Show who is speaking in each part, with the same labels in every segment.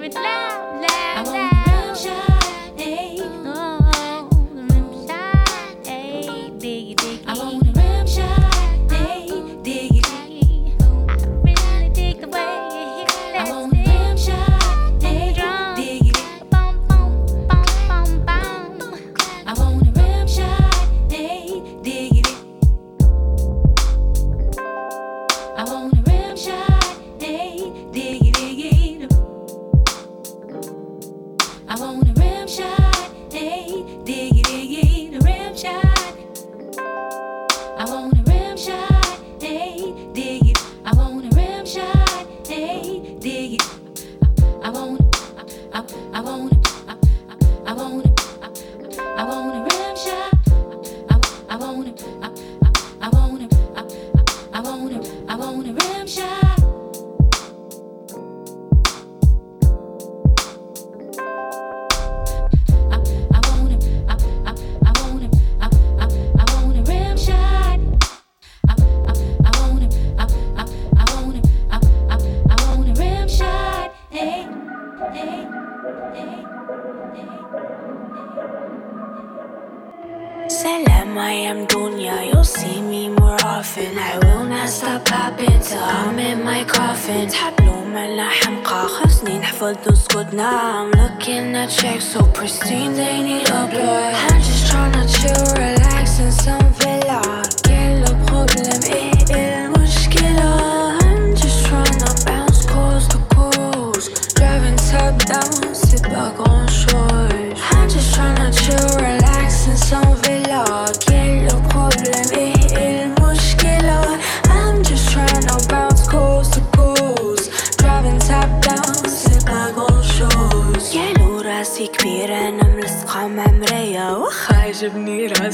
Speaker 1: with love.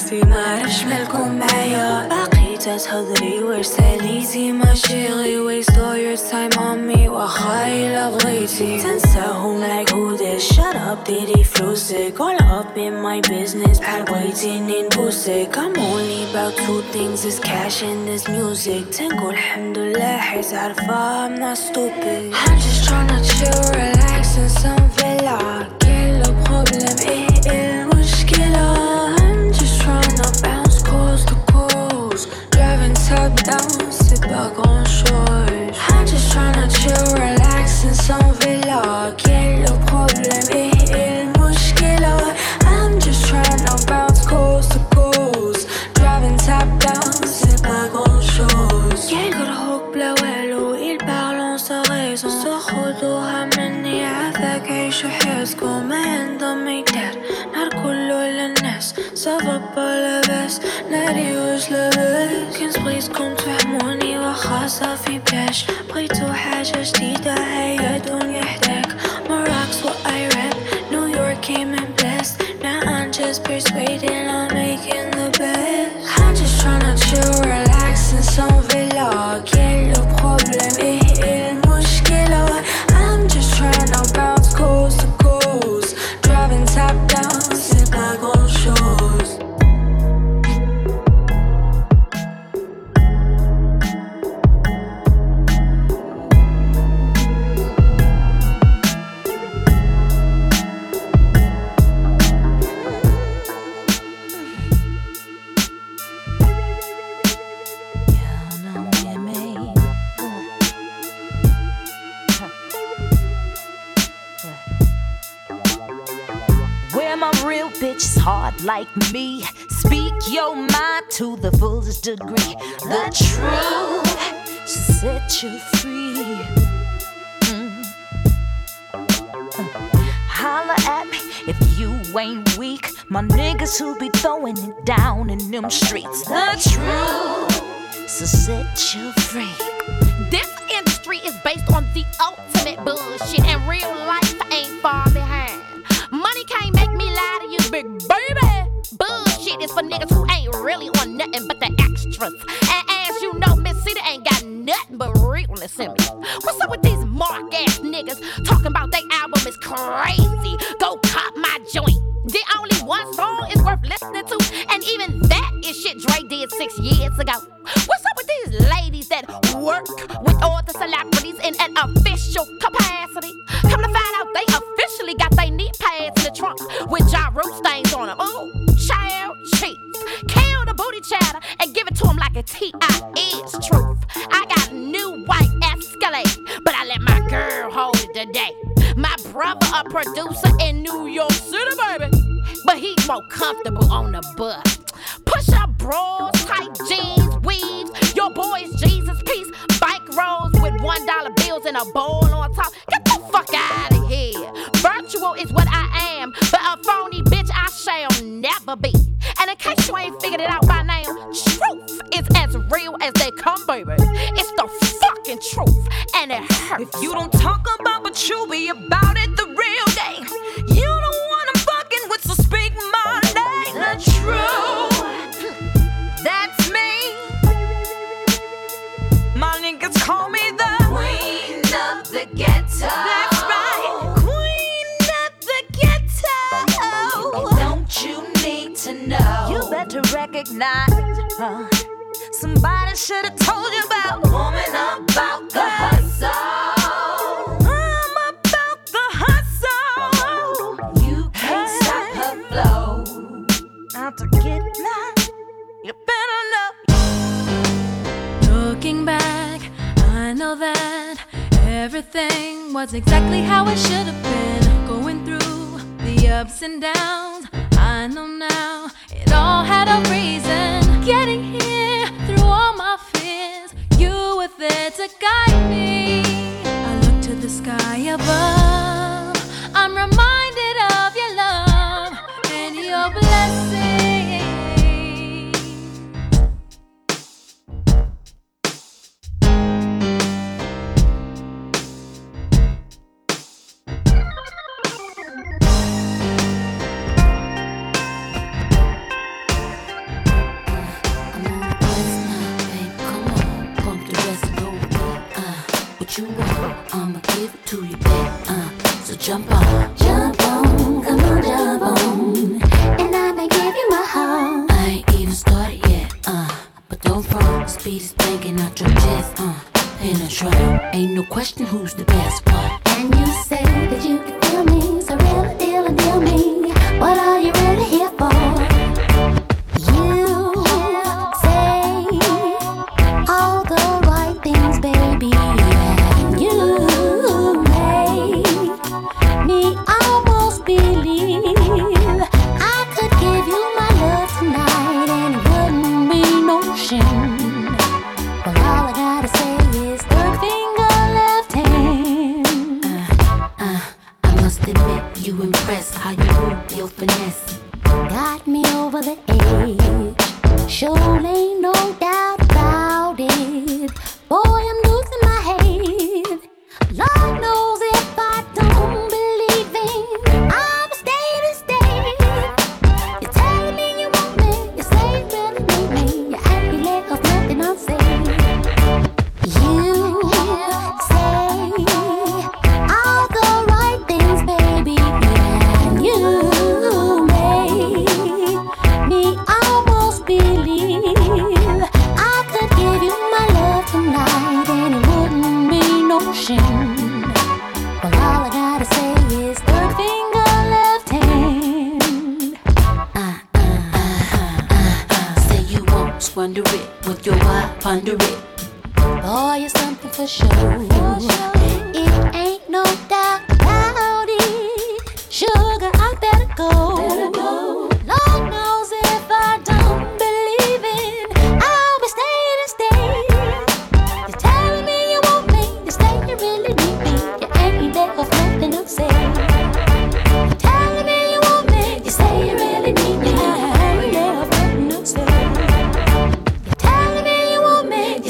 Speaker 1: نفسي معرفش مالكم معايا باقي تتهضري واش ساليتي ما شيغي
Speaker 2: waste all your time on me واخا الا بغيتي تنساهم like who this shut up ديري فلوسك all up in my business بحال بغيتيني نبوسك I'm only about two things is cash and this music تنقول الحمد لله حيت عارفة I'm not stupid I'm just tryna chill relax in
Speaker 3: some villa كل problème est upside down, c'est pas grand chose. I'm just tryna chill, relax in son villa. Quel le problème et il mushkila? I'm just tryna bounce coast to coast. Driving top down, c'est pas grand chose. Quel good hook bleu hello, il parle en sa raison. خدوا مني عافاك عيش حياتكم ما عندهم ميدار نهار كله للناس صافا بلا الناس ناري وش لاباس كان صبغيتكم تفهموني واخا صافي باش بغيتو حاجة
Speaker 1: جديدة هيا دنيا حداك rocks, what
Speaker 4: I rap New York came in Now I'm just persuading.
Speaker 5: I'm making the best. I'm just tryna chill, relax in some villa. Degree. The truth set you free. Mm. Holla at me if you ain't weak. My niggas who be throwing it down in them streets. The truth should set you free. This industry is based on the ultimate 一次搞 real as they come, baby. It's the fucking truth, and it hurts. If you don't talk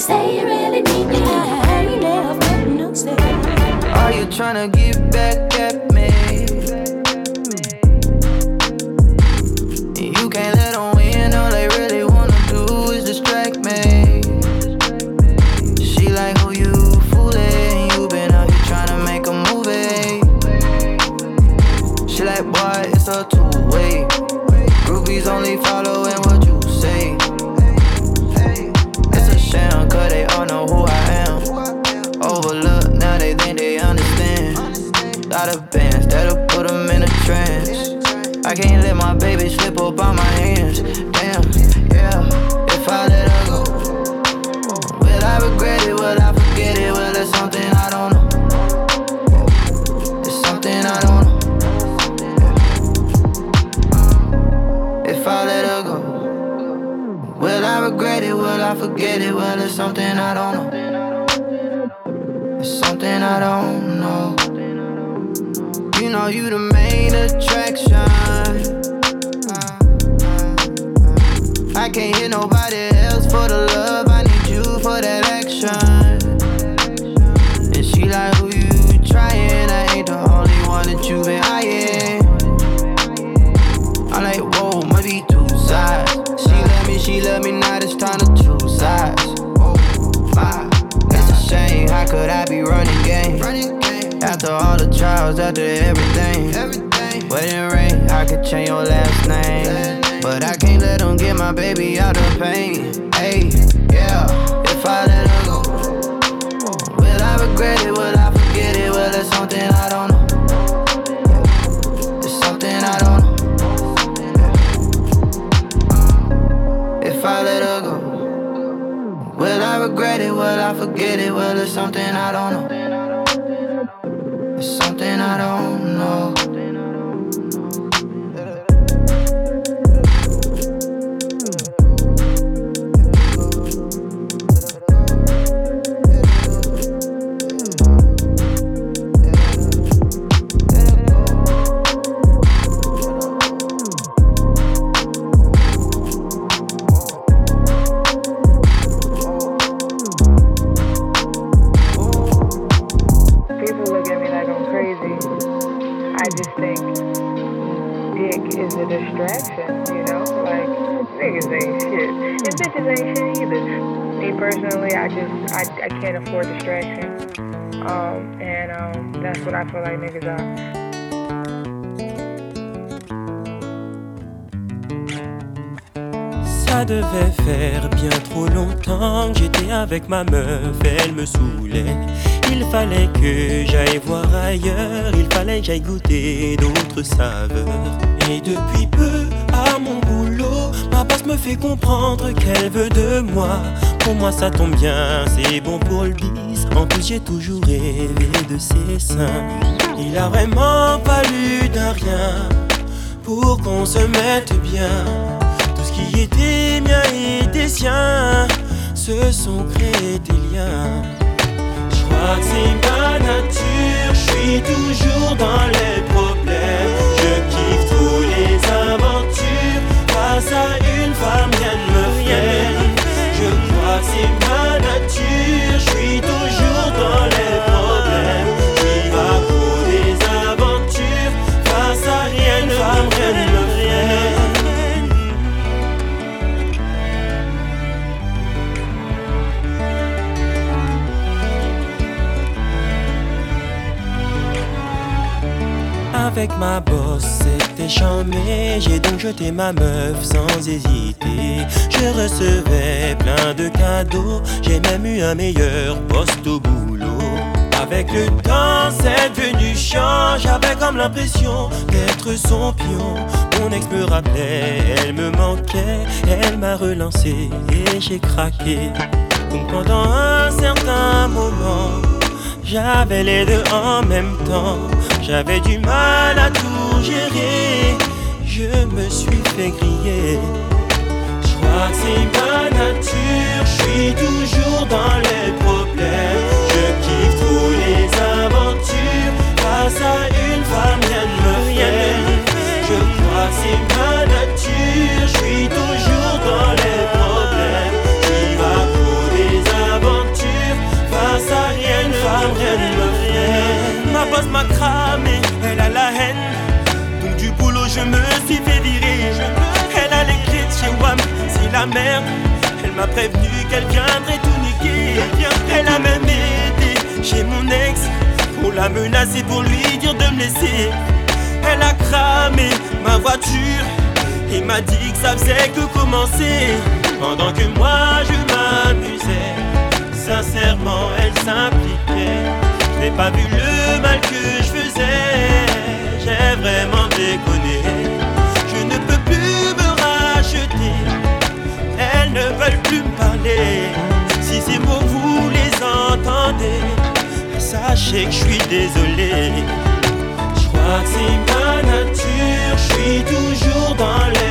Speaker 5: say you really need me. I left, but no stay. Are you trying to
Speaker 6: get back at me? Forget it? Well, it's something I don't
Speaker 7: ça tombe bien, c'est bon pour le bis. En plus, j'ai toujours rêvé de ses seins. Il a vraiment fallu d'un rien pour qu'on se mette bien. Tout ce qui était mien était sien, se sont créés des liens. Je crois que c'est ma nature, je suis toujours dans les problèmes. Je kiffe tous les aventures, face à c'est ma nature, je suis toujours dans les problèmes. J'y vais pour des aventures, face à rien, rien ne freine. Avec ma bosse, J'ai donc jeté ma meuf sans hésiter. Je recevais plein de cadeaux. J'ai même eu un meilleur poste au boulot. Avec le temps, c'est devenu chiant. J'avais comme l'impression d'être son pion. Mon ex me rappelait, elle me manquait. Elle m'a relancé et j'ai craqué. Donc pendant un certain moment, j'avais les deux en même temps. J'avais du mal à tout gérer. Je me suis fait griller. Je crois que c'est ma nature. Je suis toujours dans les problèmes. Je kiffe tous les aventures. Face à une femme, rien ne me freine. Je crois que c'est ma nature. Je suis toujours dans les m'a cramé, elle a la haine. Donc du boulot, je me suis fait virer. Elle a les clés de chez WAM, c'est la merde. Elle m'a prévenu qu'elle viendrait tout niquer. Elle a même aidé chez mon ex pour la menacer, pour lui dire de me laisser. Elle a cramé ma voiture et m'a dit que ça faisait que commencer. Pendant que moi je m'amusais, sincèrement elle s'impliquait. Je n'ai pas vu le mal que je faisais, j'ai vraiment déconné. Je ne peux plus me racheter, elles ne veulent plus me parler. Si ces mots vous les entendez, sachez que je suis désolé. Je crois que c'est ma nature, je suis toujours dans les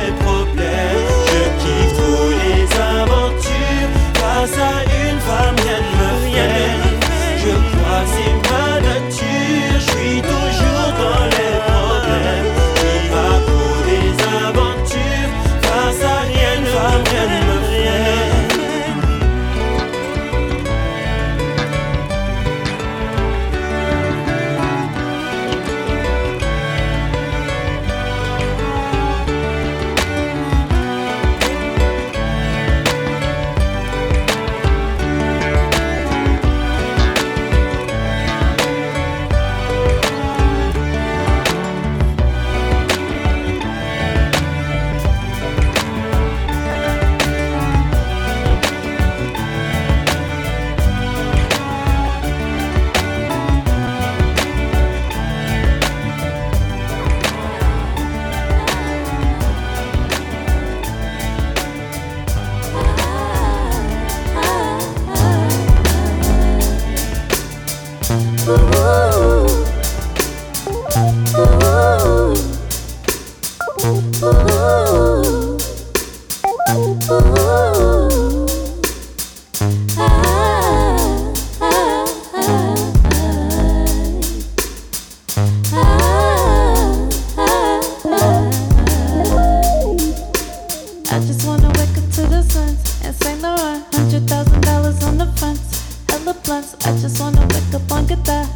Speaker 8: blunts. I just wanna wake up and get that.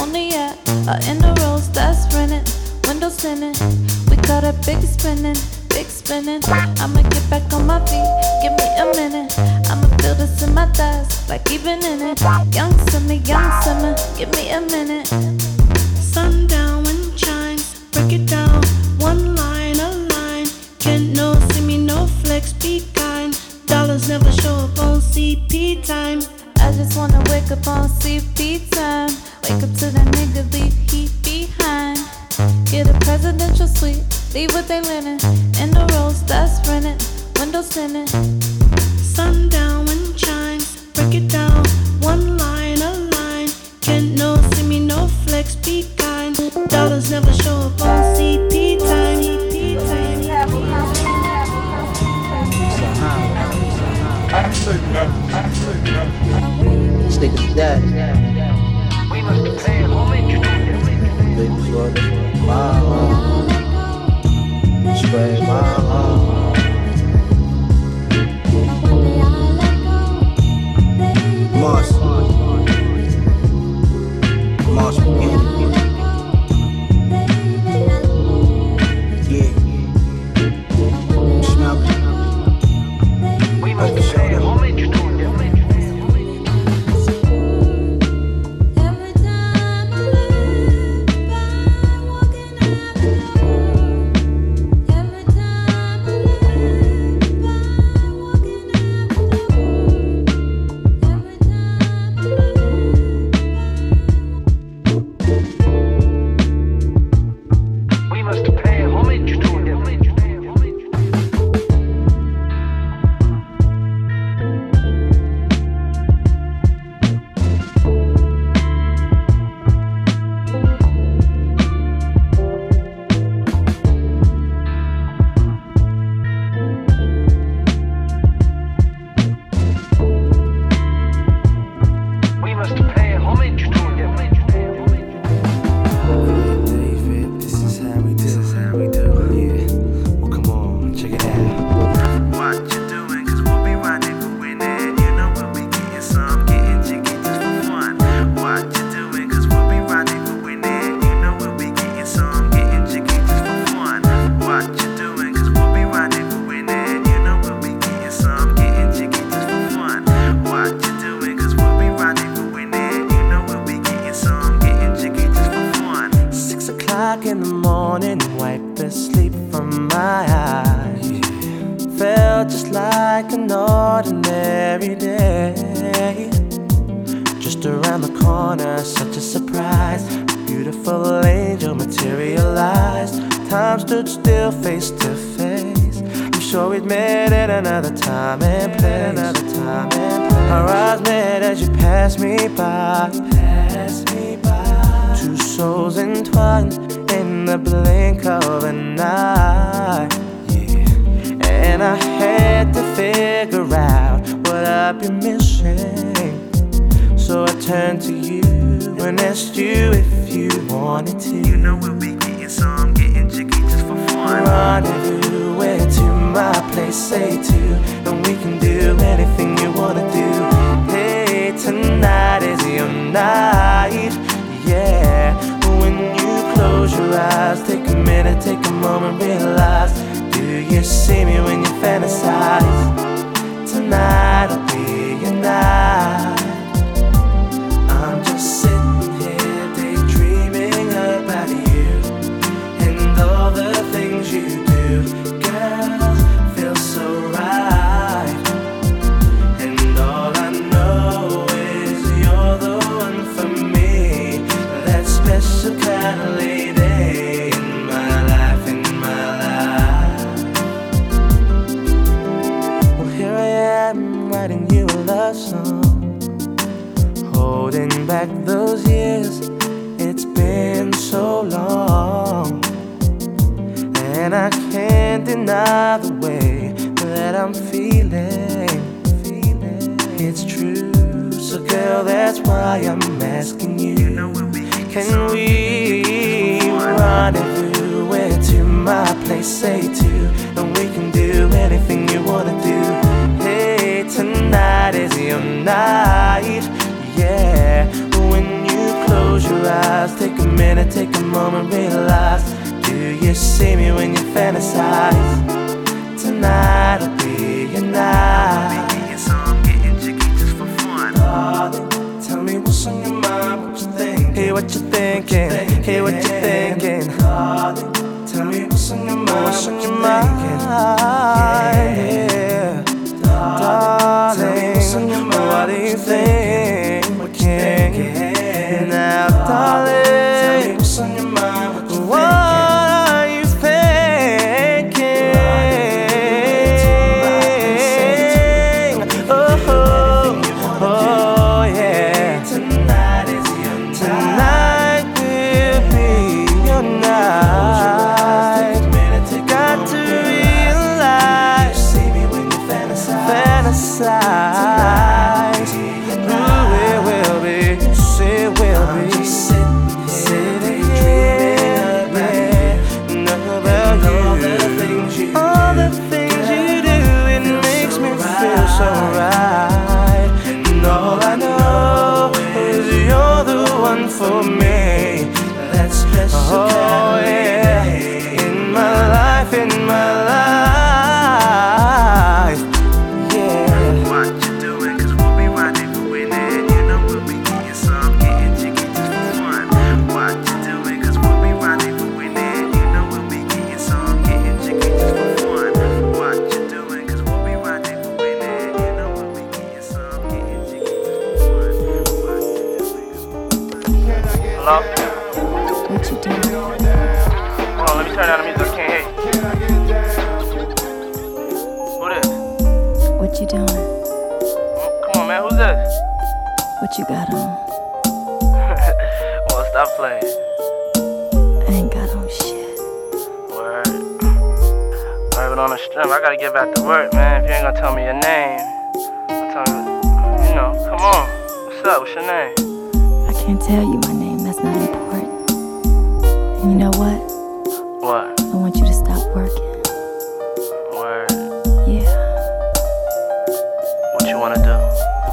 Speaker 8: On the air, or in the rose that's spinning. Windows tinted. We got a big spinning, big spinning. I'ma get back on my feet. Give me a minute. I'ma feel this in my thighs, like even in it. Young summer, young summer. Give me a minute. leave what they linen.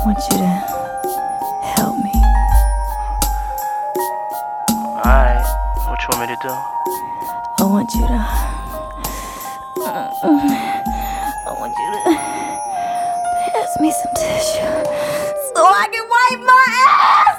Speaker 9: want you to help me.
Speaker 10: Alright, what you want me to do?
Speaker 9: I want you to. Um, I want you to pass me some tissue so I can wipe my ass.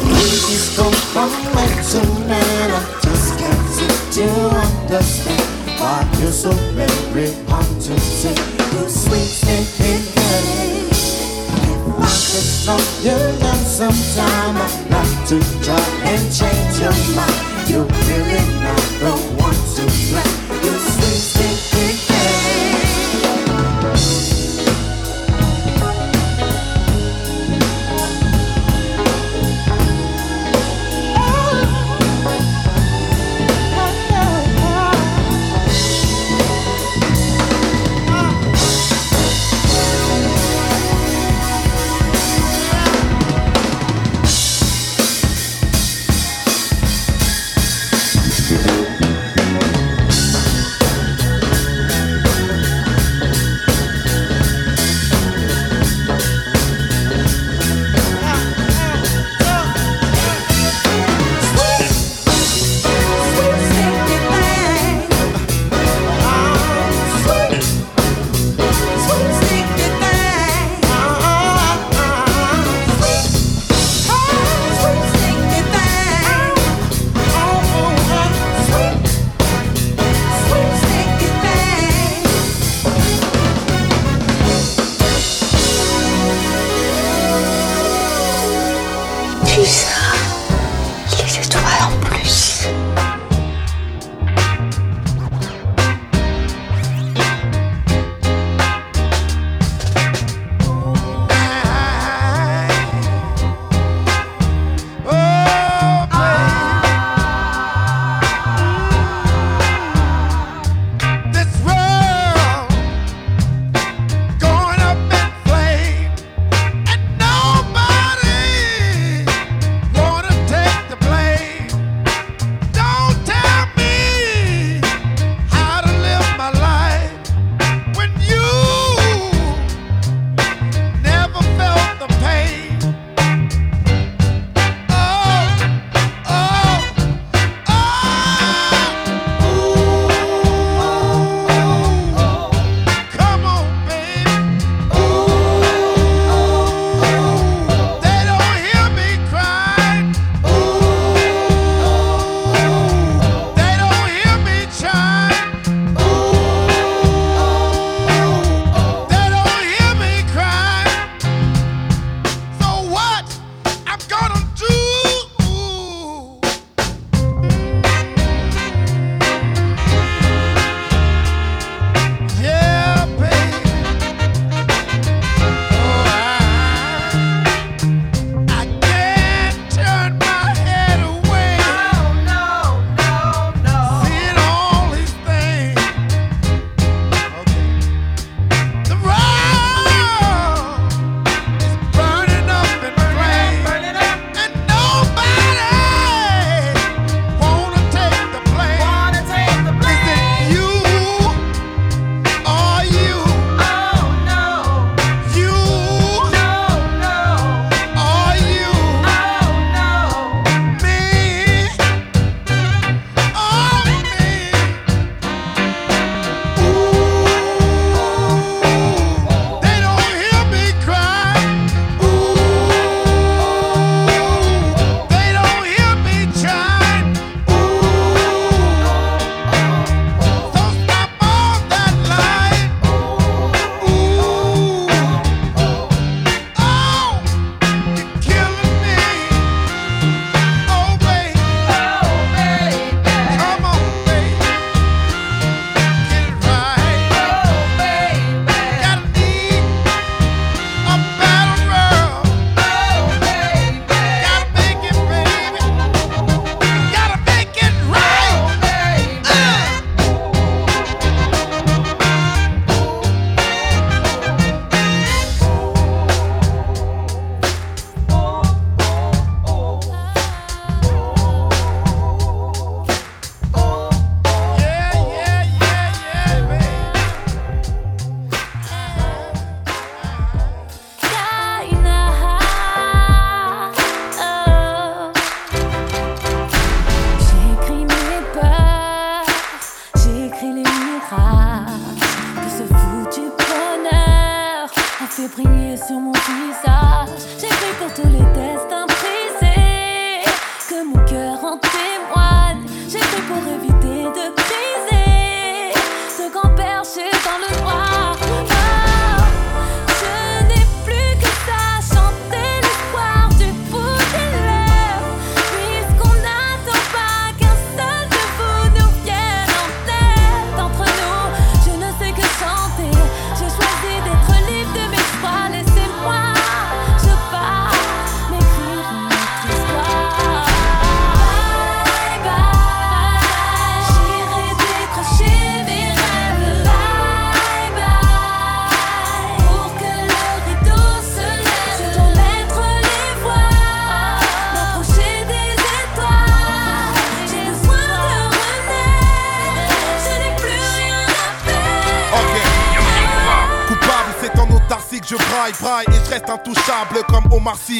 Speaker 11: we just go from night to. I just can't to understand why you're so very hard to see you sweet good. If I could stop sometime, I'd like to try and change your mind. You're really not the one to blame.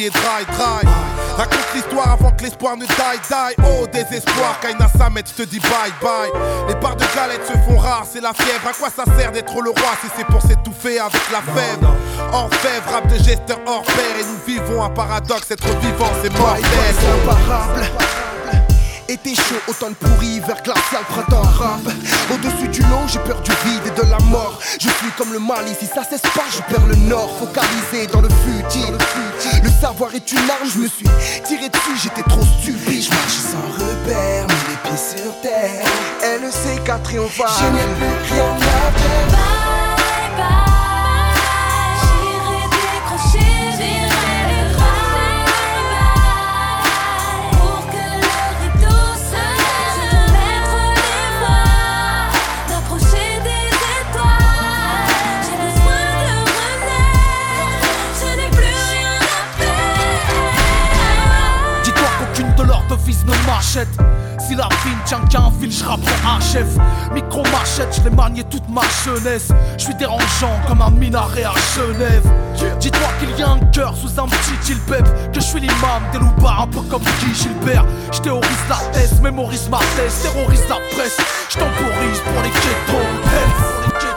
Speaker 12: Et Dry, Dry. Raconte l'histoire avant que l'espoir ne die, die. Oh désespoir, Kaina Samet, je te dis bye, bye. Les barres de galettes se font rares, c'est la fièvre. À quoi ça sert d'être le roi si c'est pour s'étouffer avec la fèvre Orfèvre, rap de gesteur hors pair. Et nous vivons un paradoxe, être vivant c'est mortel.
Speaker 13: Été chaud, automne pourri, hiver glacial, printemps rap. Au-dessus du lot, j'ai peur du vide et de la mort. Je suis comme le Mali, si ça cesse pas, je perds le nord. Focalisé dans le futile. Le savoir est une arme, je me suis tiré dessus, j'étais trop stupide. Je marche sans repère, mais les pieds sur terre. LEC4 et on va. Je n'ai plus perdre.
Speaker 14: Bye bye,
Speaker 15: Si la vie ne tient qu'à un fil, je un chef. Micro machette, je l'ai manié toute ma jeunesse. Je suis dérangeant comme un minaret à Genève. Dis-toi qu'il y a un cœur sous un petit Gilbert. Que je suis l'imam des loupards, un peu comme Guy Gilbert. Je théorise la thèse, mémorise ma thèse, terrorise la presse. Je pour les. Hells, pour les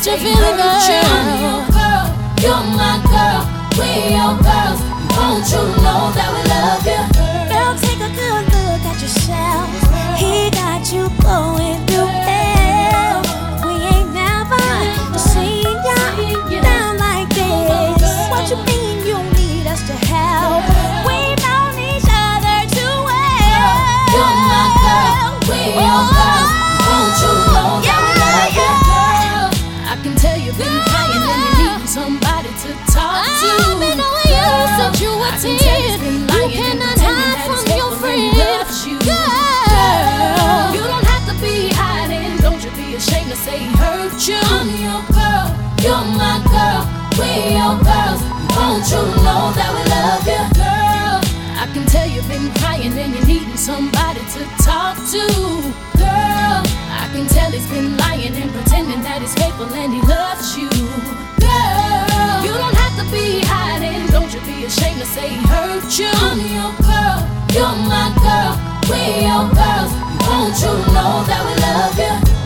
Speaker 1: what
Speaker 3: you're
Speaker 1: feeling
Speaker 3: now.
Speaker 1: Girl,
Speaker 3: you're my girl, we're girls. Don't you know that we love you?
Speaker 5: Girl, take a good look at yourself. He got you
Speaker 3: close. they hurt you. I'm your girl, you're my girl, we your girls. Don't you know that we love you, girl? I can tell you've been crying and you're needing somebody to talk to, girl. I can tell he's been lying and pretending that he's faithful and he loves you, girl. You don't have to be hiding, don't you be ashamed to say he hurt you. I'm your girl, you're my girl, we your girls. Don't you know that we love you?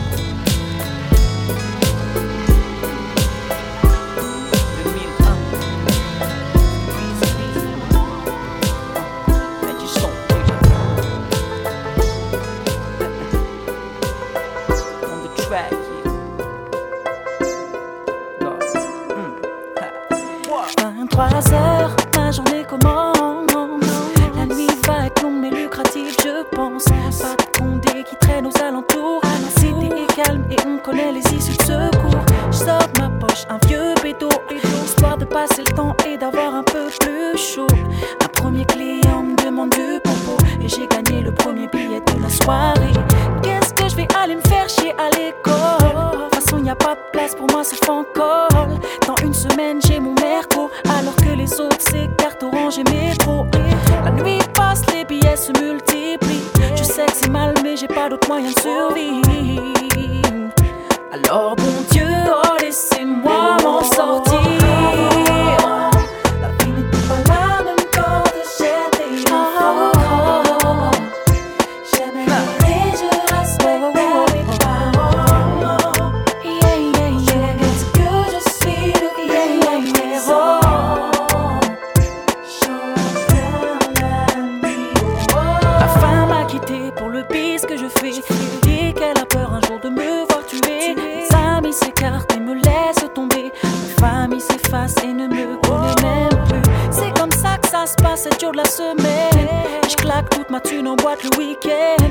Speaker 16: et ne me connaît même plus. C'est comme ça que ça se passe, 7 jours de la semaine. Je claque toute ma thune en boîte le week-end.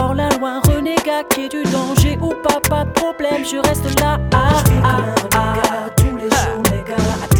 Speaker 16: Hors la loi, renégat qui est du danger ou pas, pas de problème, je reste là. Ah, ah, ah, tous les jours, les gars.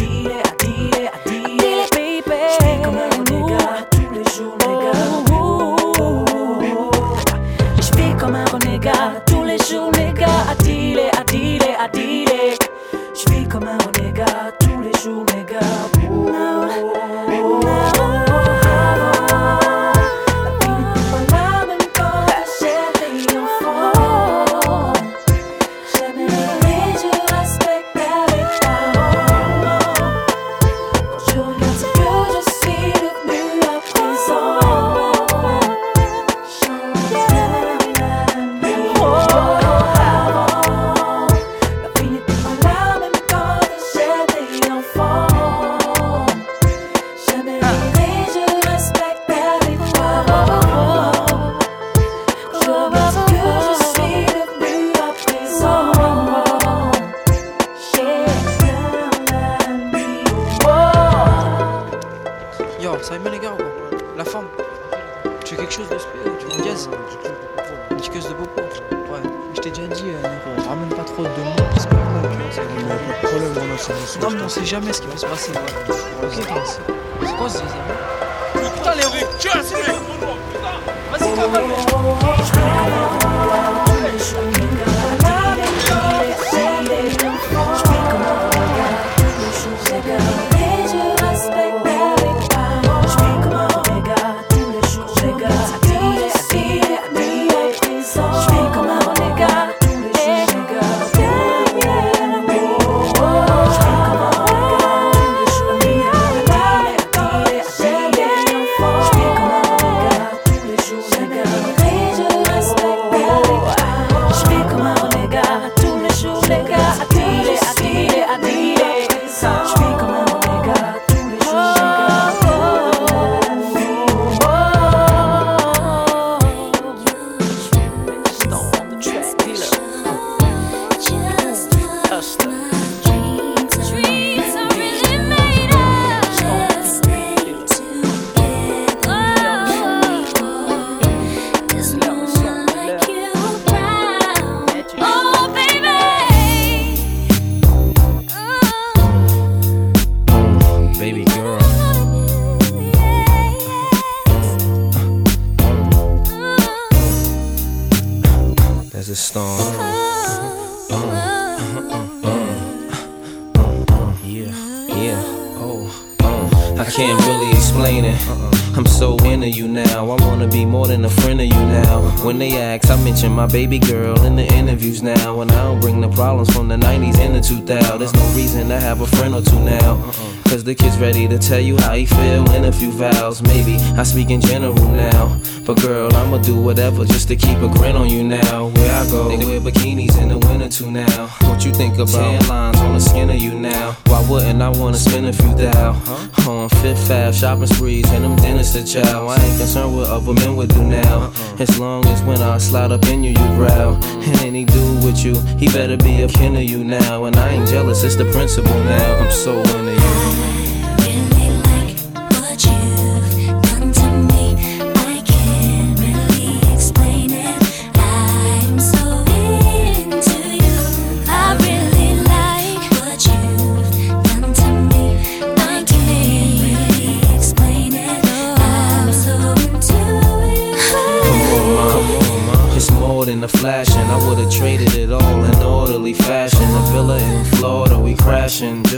Speaker 16: Baby
Speaker 17: girl in the interviews now. And I don't bring the problems from the 90s and the 2000s. There's no reason to have a friend or two now. Uh-uh. Cause the kid's ready to tell you how he feel in a few vows. Maybe I speak in general now. But girl, I'ma do whatever just to keep a grin on you now. Where I go, they wear bikinis in the winter too now. What you think about tan lines on the skin of you now? Wouldn't I wanna spend a few thou? Uh-huh. On Fifth Ave, shopping sprees, and them dinners to chow. I ain't concerned what other men would do now. Uh-uh. As long as when I slide up in you, you growl. And any dude with you, he better be a kin of you now. And I ain't jealous, it's the principle now. I'm so into you.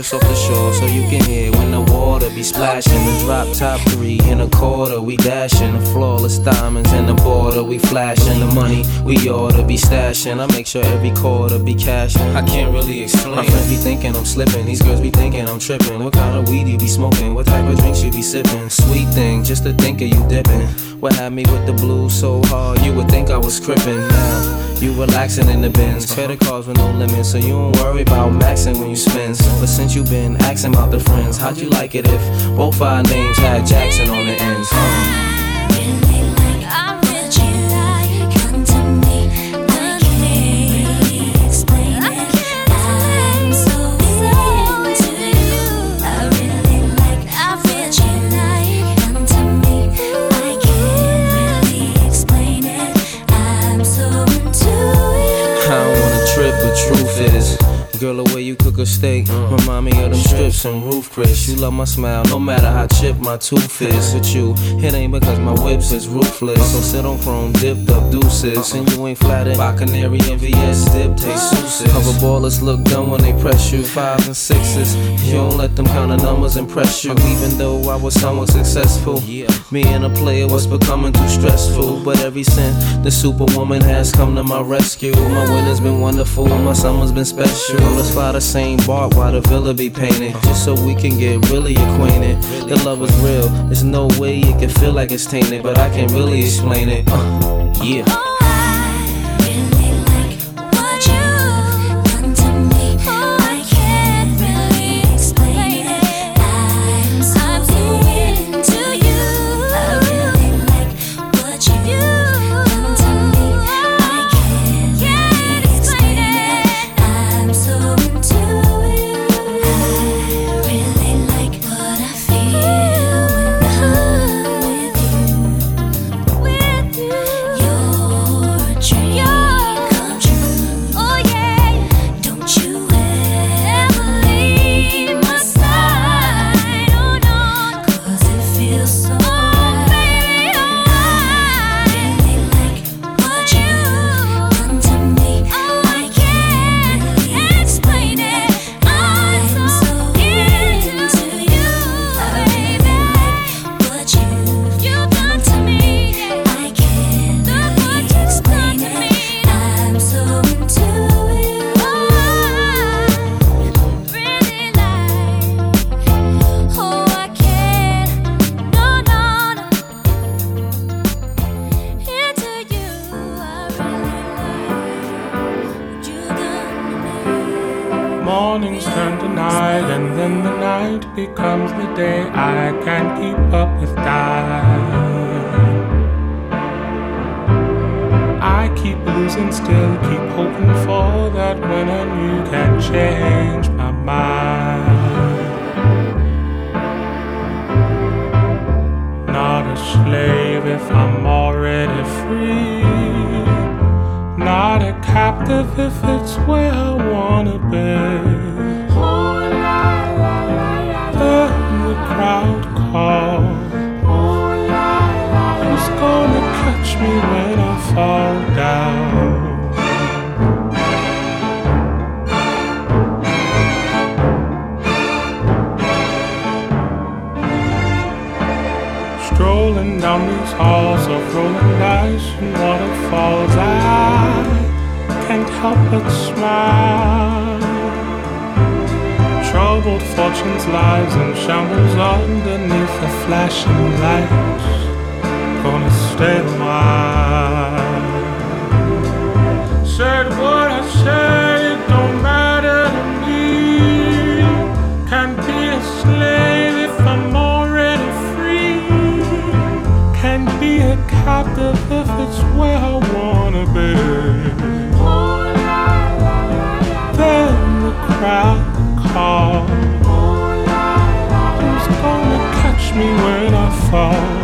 Speaker 17: Just off the shore, so you can hear when the water be splashing. The drop top three in a quarter, we dashing. The flawless diamonds in the border, we flashing. The money we ought to be stashing. I make sure every quarter be cashing. I can't really explain. My friends be thinking I'm slipping, these girls be thinking I'm tripping. What kind of weed you be smoking? What type of drinks you be sipping? Sweet thing, just to think of you dipping. What had me with the blues so hard, you would think I was crippin'. Now, you relaxing in the Benz. Credit cards with no limits, so you don't worry about maxing when you spend. But since you been asking about the friends, how'd you like it if both our names had Jackson on the ends? Huh? You cook a steak remind me of them strips and Ruth's Chris. You love my smile, no matter how chipped my tooth is. With you, it ain't because my whips is ruthless. So sit on chrome, dipped up deuces, and you ain't flattered by canary and VS dip taste souses. Cover ballers look dumb when they press you. Fives and sixes, you don't let them count of numbers impress you. Even though I was somewhat successful, me and a player was becoming too stressful. But every since the superwoman has come to my rescue, my winter's been wonderful, my summer's been special. Let's fly the same bark while the villa be painted, just so we can get really acquainted. The love is real, there's no way it can feel like it's tainted, but I can't really explain it. Uh, yeah.
Speaker 18: A captive if it's where I wanna be. Then the crowd calls. Who's gonna catch me when I fall down? Strolling down these halls of rolling dice and waterfalls, I can't help but smile. Troubled fortunes lies and shambles underneath the flashing lights. Gonna stay a while. Said what I said, it don't matter to me. Can't be a slave if I'm already free. Can't be a captive if it's where I wanna be. Crowd calls. Who's gonna catch me when I fall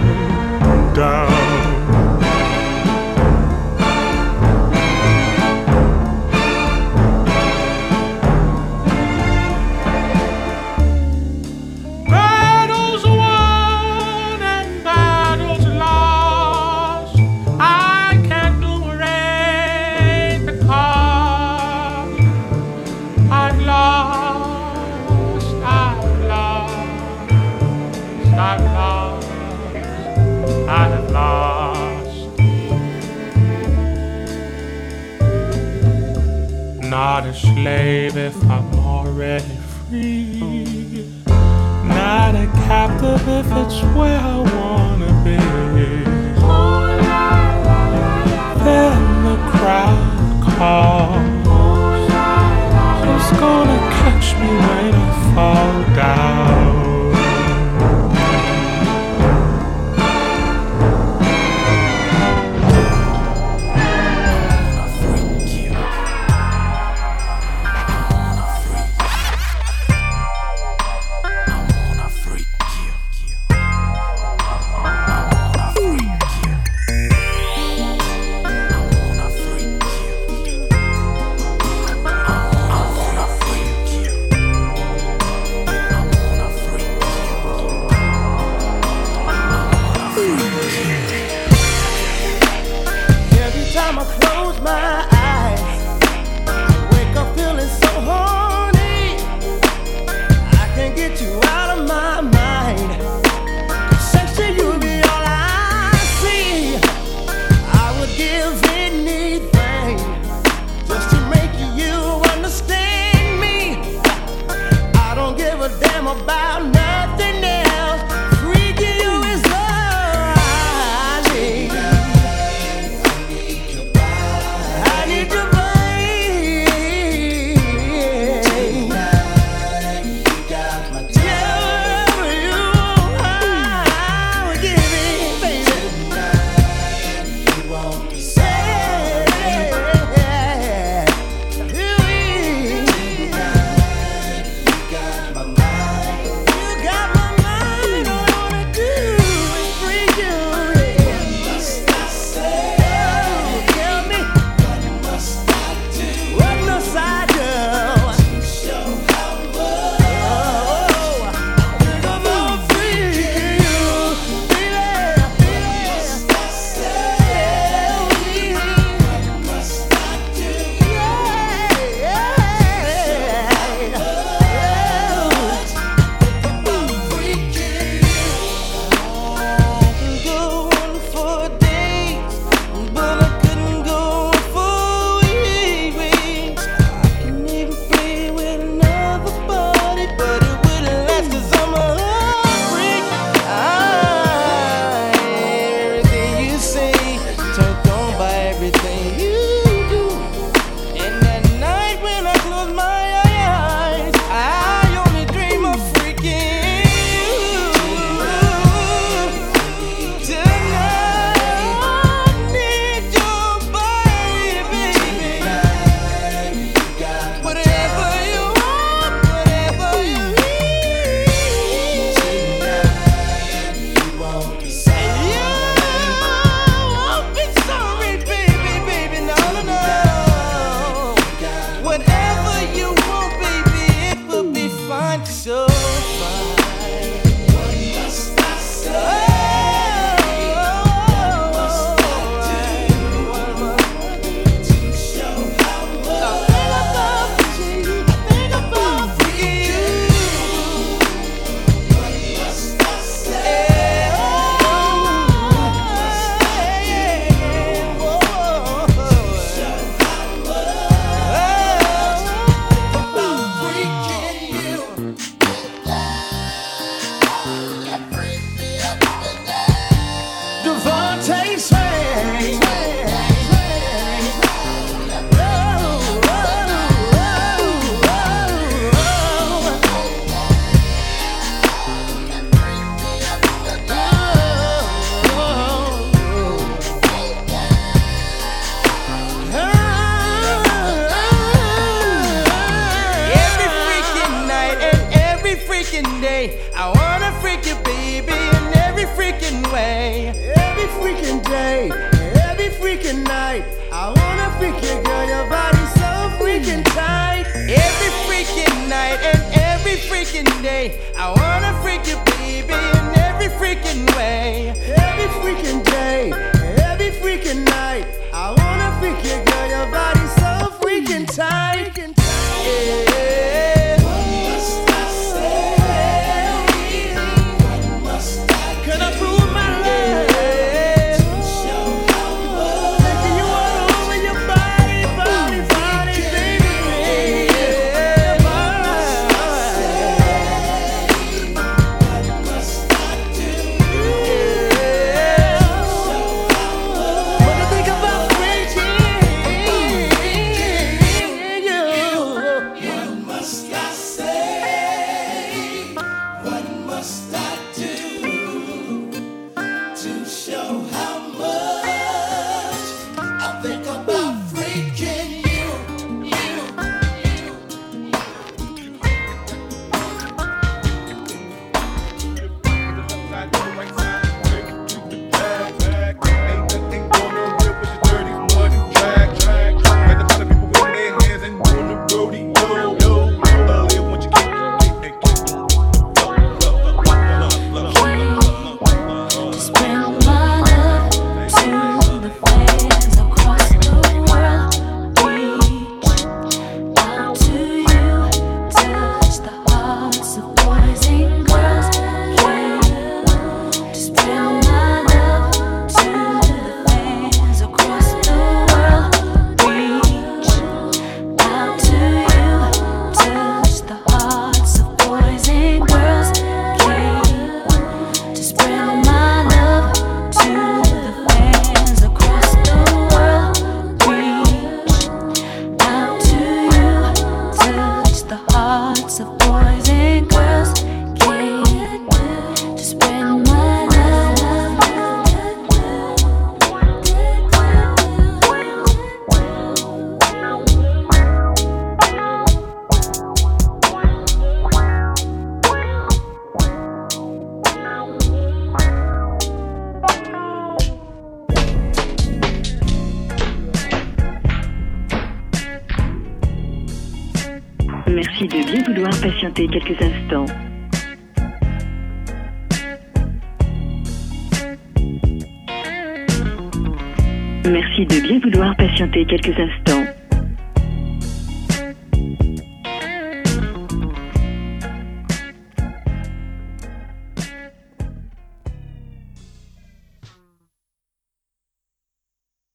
Speaker 18: Not a slave if I'm already free. Not a captive if it's where I wanna be. Then the crowd calls. Who's gonna catch me when I fall down?